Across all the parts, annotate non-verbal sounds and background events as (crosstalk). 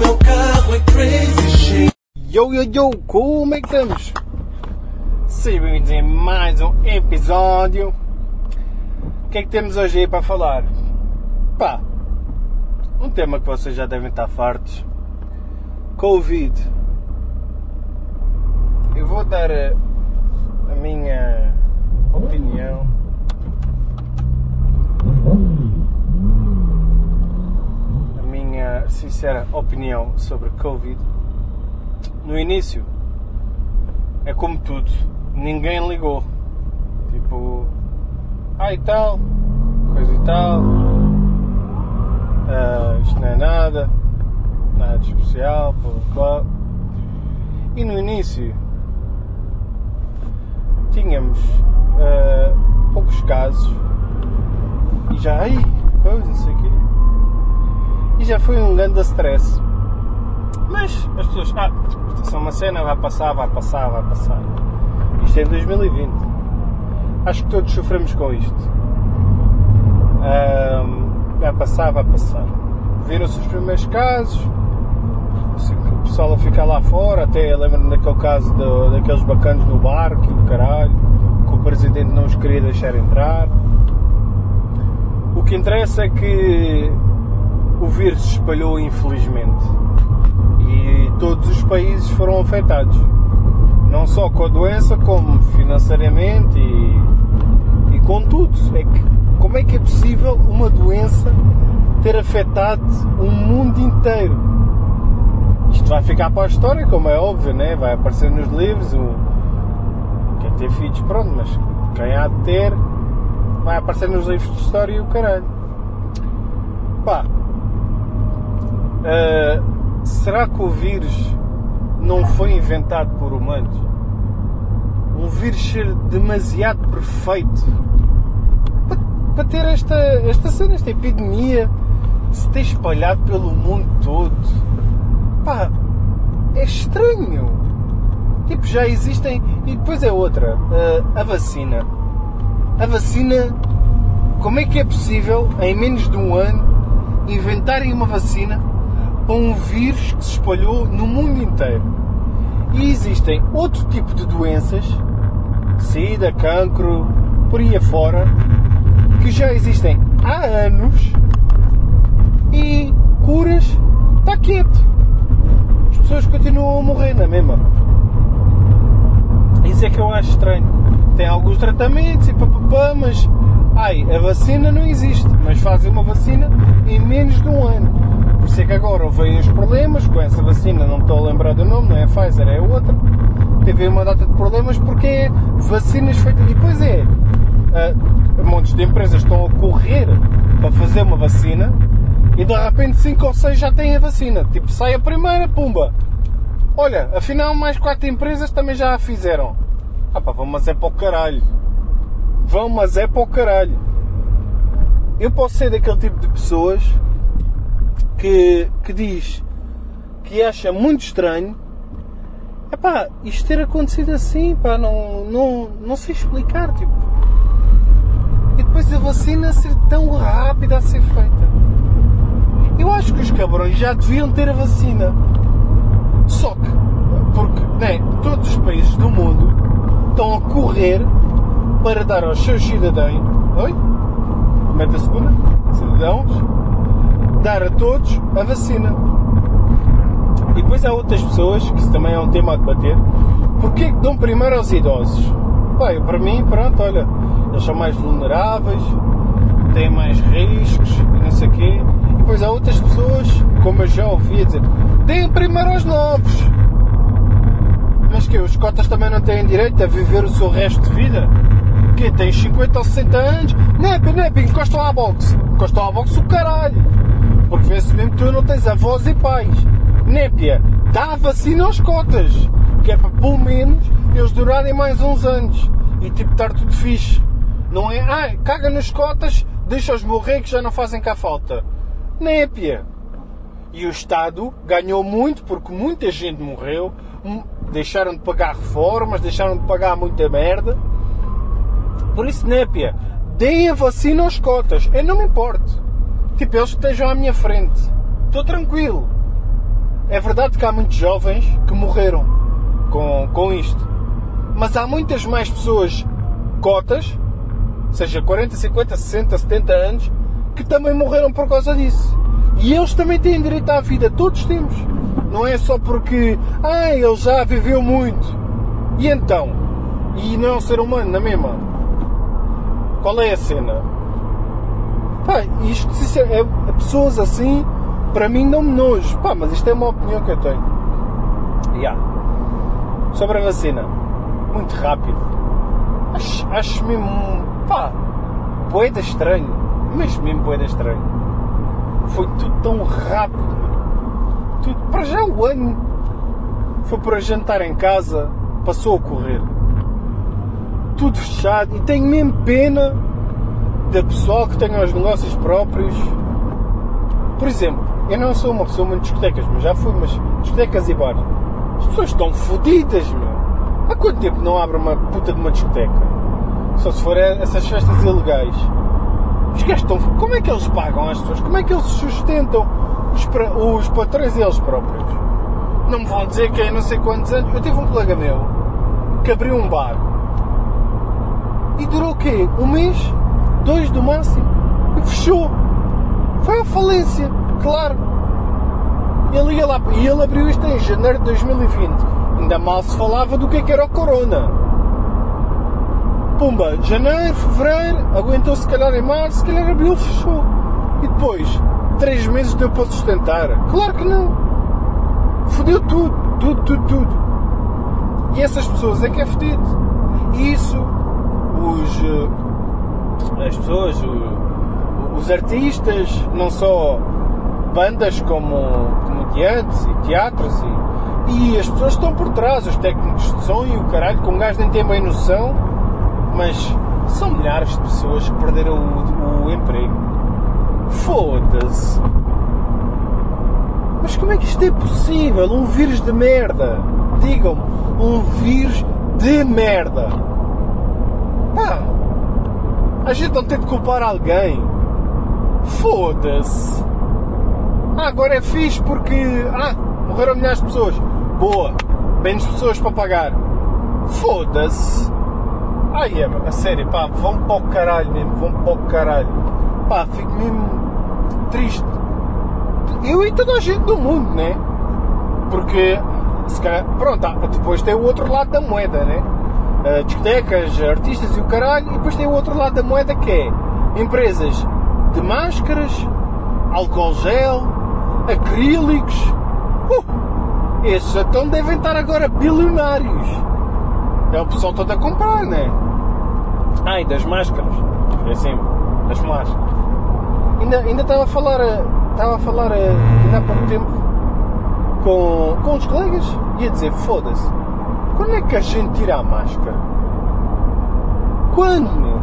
meu carro é crazy shit. Yo, yo, yo, como é que estamos? Sejam bem-vindos a mais um episódio. O que é que temos hoje aí para falar? Pá, um tema que vocês já devem estar fartos. Covid. Eu vou dar a, a minha opinião. A minha sincera opinião sobre Covid. No início, é como tudo, ninguém ligou. Tipo, ah e tal, coisa e tal, ah, isto não é nada, nada de especial, blá, blá. E no início tínhamos ah, poucos casos e já, ai, coisa, não sei o quê. E já foi um grande stress. Mas as pessoas, ah, isto é uma cena, vai passar, vai passar, vai passar. Isto é em 2020. Acho que todos sofremos com isto. Ahm, vai passar, vai passar. Viram-se os primeiros casos, o pessoal a ficar lá fora, até lembro-me daquele caso do- daqueles bacanos no barco e o caralho, que o presidente não os queria deixar entrar. O que interessa é que o vírus se espalhou infelizmente e todos os países foram afetados. Não só com a doença, como financeiramente e, e com tudo. É que, como é que é possível uma doença ter afetado o mundo inteiro? Isto vai ficar para a história, como é óbvio, né? vai aparecer nos livros. O, quem ter filhos, pronto, mas quem há de ter, vai aparecer nos livros de história e o caralho. Pá, Uh, será que o vírus não foi inventado por humanos? Um vírus ser demasiado perfeito para, para ter esta, esta cena, esta epidemia de se ter espalhado pelo mundo todo. Pá, é estranho. Tipo, já existem. E depois é outra, a vacina. A vacina, como é que é possível, em menos de um ano, inventarem uma vacina para um vírus que se espalhou no mundo inteiro. E existem outro tipo de doenças, sida, cancro, por aí afora, que já existem há anos e curas está quieto. As pessoas continuam a morrer na mesma. Isso é que eu acho estranho. Tem alguns tratamentos e papapá, mas ai, a vacina não existe, mas fazem uma vacina em menos de um ano. Por isso é que agora houve os problemas com essa vacina, não estou a lembrar do nome, não é a Pfizer, é outra. Teve uma data de problemas porque é vacinas feitas. E depois é. Uh, montes de empresas estão a correr para fazer uma vacina e de repente 5 ou 6 já têm a vacina. Tipo, sai a primeira, pumba. Olha, afinal mais 4 empresas também já a fizeram. Ah pá, vão mas é para o caralho. Vão mas é para o caralho. Eu posso ser daquele tipo de pessoas que, que diz que acha muito estranho epá, isto ter acontecido assim, pá, não, não, não sei explicar, tipo. E depois a vacina ser tão rápida a ser feita. Eu acho que os cabrões já deviam ter a vacina. Só que, porque né, todos os países do mundo estão a correr para dar aos seus cidadãos. Oi? Mete a segunda? Cidadãos dar a todos a vacina. E depois há outras pessoas, que isso também é um tema a debater, porque é que dão primeiro aos idosos? Bem, para mim, pronto, olha, eles são mais vulneráveis, têm mais riscos e não sei o quê. E depois há outras pessoas, como eu já ouvi dizer, deem primeiro aos novos. Mas que os cotas também não têm direito a viver o seu resto de vida? Que tens 50 ou 60 anos? Nepe, nepe, encostam à boxe. Encostam à boxe o caralho. Porque vê-se mesmo tu não tens avós e pais. Népia, dá vacina aos cotas. Que é para pelo menos eles durarem mais uns anos. E tipo estar tudo fixe. Não é, ah, caga nas cotas, deixa-os morrer que já não fazem cá falta. Népia. E o Estado ganhou muito porque muita gente morreu, deixaram de pagar reformas, deixaram de pagar muita merda. Por isso, Népia, deem a vacina aos cotas. Eu não me importo. Tipo, eles estejam à minha frente. Estou tranquilo. é verdade que há muitos jovens que morreram com, com isto. Mas há muitas mais pessoas cotas, seja 40, 50, 60, 70 anos, que também morreram por causa disso. E eles também têm direito à vida, todos temos. Não é só porque, ah, ele já viveu muito. E então? E não é um ser humano, na mesma? Qual é a cena? Pá, isto é, é, pessoas assim, para mim não me nojo. Pá, mas isto é uma opinião que eu tenho. Yeah. Sobre a vacina. Muito rápido. Acho, acho mesmo, pá, boeda estranho. Mas mesmo boeda estranho. Foi tudo tão rápido. Tudo, para já o ano foi para jantar em casa, passou a correr. Tudo fechado. E tenho mesmo pena da pessoal que tenha os negócios próprios. Por exemplo, eu não sou uma pessoa muito de discotecas, mas já fui, mas discotecas e bares. As pessoas estão fodidas, meu. Há quanto tempo não abre uma puta de uma discoteca? Só se for essas festas ilegais. Os gajos estão. Como é que eles pagam às pessoas? Como é que eles sustentam os, os patrões eles próprios? Não me vão dizer que é não sei quantos anos. Eu tive um colega meu que abriu um bar e durou o quê? Um mês? Dois do máximo? E fechou. Foi a falência, claro. Ele ia lá e ele abriu isto em janeiro de 2020. Ainda mal se falava do que, é que era o Corona pumba, janeiro, fevereiro, aguentou se calhar em março, se calhar abril, fechou. E depois, três meses deu para sustentar? Claro que não. Fodeu tudo, tudo, tudo, tudo. E essas pessoas é que é fodido. E isso, os, as pessoas, os artistas, não só bandas como comediantes e teatros e, e as pessoas estão por trás, os técnicos de som e o caralho, com um gajo nem tem bem noção mas são milhares de pessoas que perderam o, o emprego. Foda-se. Mas como é que isto é possível? Um vírus de merda. Digam-me, um vírus de merda. Pá, a gente não tem de culpar alguém. Foda-se. Ah, agora é fixe porque. Ah, morreram milhares de pessoas. Boa, menos pessoas para pagar. Foda-se. Ai é, a sério, pá, vão para o caralho mesmo, vão para o caralho. Pá, fico mesmo triste. Eu e toda a gente do mundo, né? Porque, se calhar, pronto, depois tem o outro lado da moeda, né? Uh, discotecas, artistas e o caralho, e depois tem o outro lado da moeda que é empresas de máscaras, álcool gel, acrílicos. Uh, esses então devem estar agora bilionários. É o pessoal todo a comprar, né? Ai, das máscaras. É assim, das máscaras. Ainda, ainda estava a falar, estava a falar ainda há pouco tempo com, com os colegas e a dizer, foda-se, quando é que a gente tira a máscara? Quando, meu?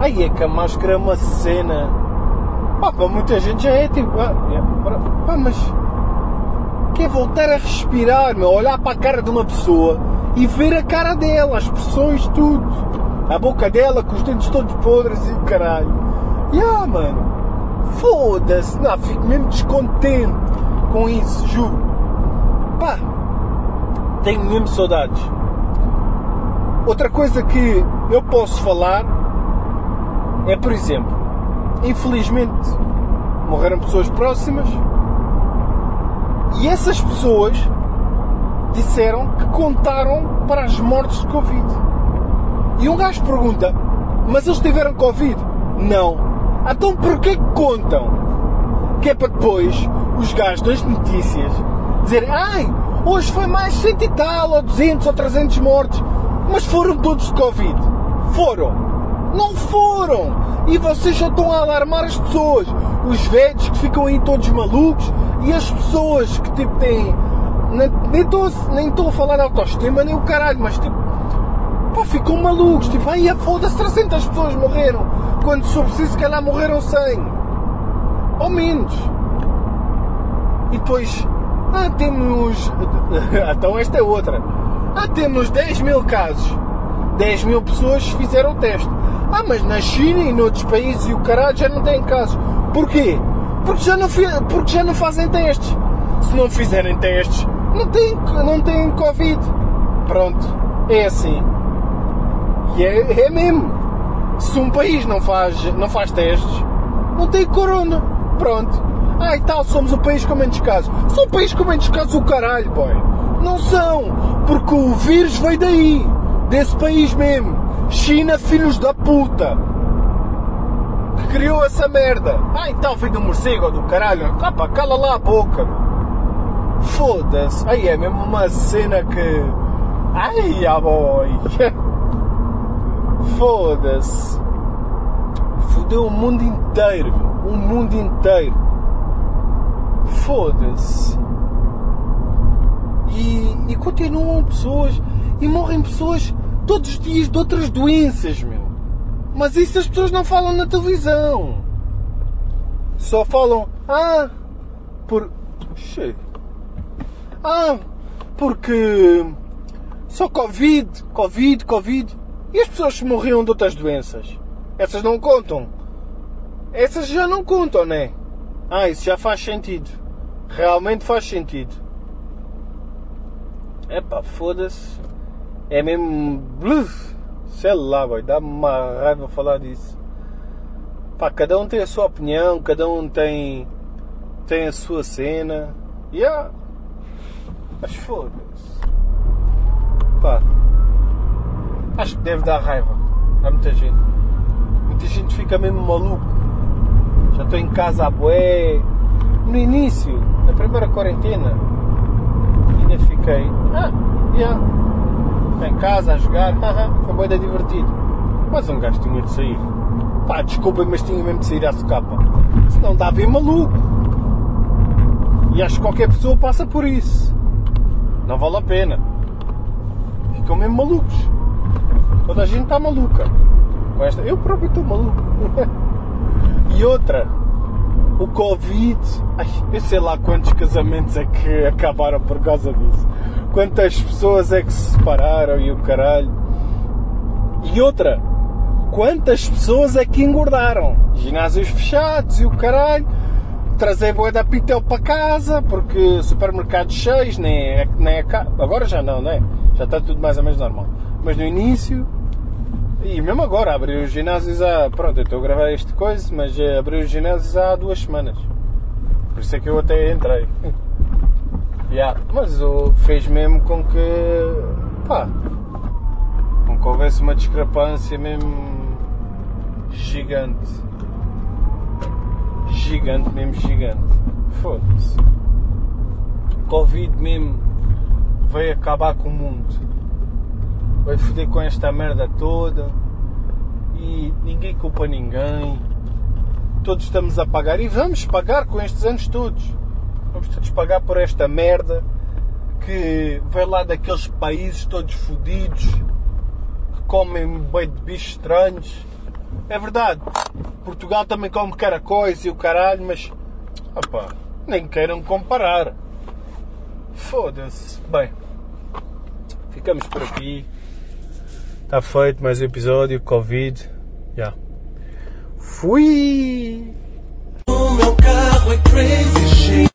Ai, é que a máscara é uma cena. Pá, para muita gente já é tipo. Ah, é, pá, mas. Quer voltar a respirar, meu? Olhar para a cara de uma pessoa e ver a cara dela, as expressões, tudo. A boca dela com os dentes todos podres e caralho. E ah, mano, foda-se, não, fico mesmo descontente com isso, juro. Pá, tenho mesmo saudades. Outra coisa que eu posso falar é, por exemplo, infelizmente morreram pessoas próximas e essas pessoas disseram que contaram para as mortes de Covid. E um gajo pergunta, mas eles tiveram Covid? Não. Então porquê que contam? Que é para depois os gajos das notícias dizerem, ai, hoje foi mais 100 e tal, ou 200 ou 300 mortes, mas foram todos de Covid. Foram. Não foram! E vocês já estão a alarmar as pessoas. Os velhos que ficam aí todos malucos e as pessoas que tipo têm nem estou nem a falar autoestima nem o caralho, mas tipo, pá, ficam malucos, tipo, ai, foda-se, 300 pessoas morreram, quando se preciso, se calhar morreram 100, ou menos. E depois, ah, temos, (laughs) então esta é outra, ah, temos 10 mil casos, 10 mil pessoas fizeram o teste. Ah, mas na China e noutros países e o caralho já não têm casos. Porquê? Porque já não, porque já não fazem testes. Se não fizerem testes, não têm, não têm Covid. Pronto, é assim. E é, é mesmo. Se um país não faz, não faz testes, não tem corona. Pronto. Ah, e tal, somos o país com menos casos. São o país com menos casos o caralho, boy. Não são. Porque o vírus veio daí. Desse país mesmo. China, filhos da puta. Que criou essa merda. Ah, e tal, veio do morcego ou do caralho. Ah, pá, cala lá a boca. Foda-se. Aí é mesmo uma cena que. Ai, ah, boy. (laughs) Foda-se. Fodeu o mundo inteiro. O mundo inteiro. Foda-se. E, e continuam pessoas. E morrem pessoas todos os dias de outras doenças, meu. Mas isso as pessoas não falam na televisão. Só falam. Ah, por. Che. Ah, porque. Só Covid, Covid, Covid. E as pessoas morriam de outras doenças? Essas não contam. Essas já não contam, né? Ah, isso já faz sentido. Realmente faz sentido. Epá, foda-se. É mesmo. Sei lá, boy, dá-me uma raiva falar disso. Pá, cada um tem a sua opinião, cada um tem. tem a sua cena. Yeah. Mas foda-se. Pá. Acho que deve dar raiva a muita gente. Muita gente fica mesmo maluco. Já estou em casa a boé. No início, na primeira quarentena, ainda fiquei. Ah, yeah. Em casa a jogar, foi bué divertido. Mas um gajo tinha de sair. Pá, desculpem, mas tinha mesmo de sair à socapa. Senão dá a ver maluco. E acho que qualquer pessoa passa por isso. Não vale a pena. Ficam mesmo malucos. Toda a gente está maluca. Com esta. Eu próprio estou maluco. (laughs) e outra, o Covid. Ai, eu sei lá quantos casamentos é que acabaram por causa disso. Quantas pessoas é que se separaram e o caralho. E outra, quantas pessoas é que engordaram? Ginásios fechados e o caralho. Trazer boa da pitel para casa, porque supermercados cheios, nem é, nem é Agora já não, né? Já está tudo mais ou menos normal. Mas no início, e mesmo agora, abriu os ginásios há. Pronto, eu estou a gravar este coisa, mas eh, abriu os ginásios há duas semanas. Por isso é que eu até entrei. (laughs) Yeah, Mas o fez mesmo com que. pá. com que houvesse uma discrepância mesmo. gigante. Gigante, mesmo gigante. Foda-se. Covid mesmo veio acabar com o mundo. Veio foder com esta merda toda. E ninguém culpa ninguém. Todos estamos a pagar e vamos pagar com estes anos todos. Vamos todos pagar por esta merda que veio lá daqueles países todos fodidos que comem bem de bichos estranhos. É verdade, Portugal também come caracóis e o caralho, mas opá, nem queiram comparar. Foda-se. Bem, ficamos por aqui. Está feito mais um episódio. Covid. Já. Fui! O meu carro é crazy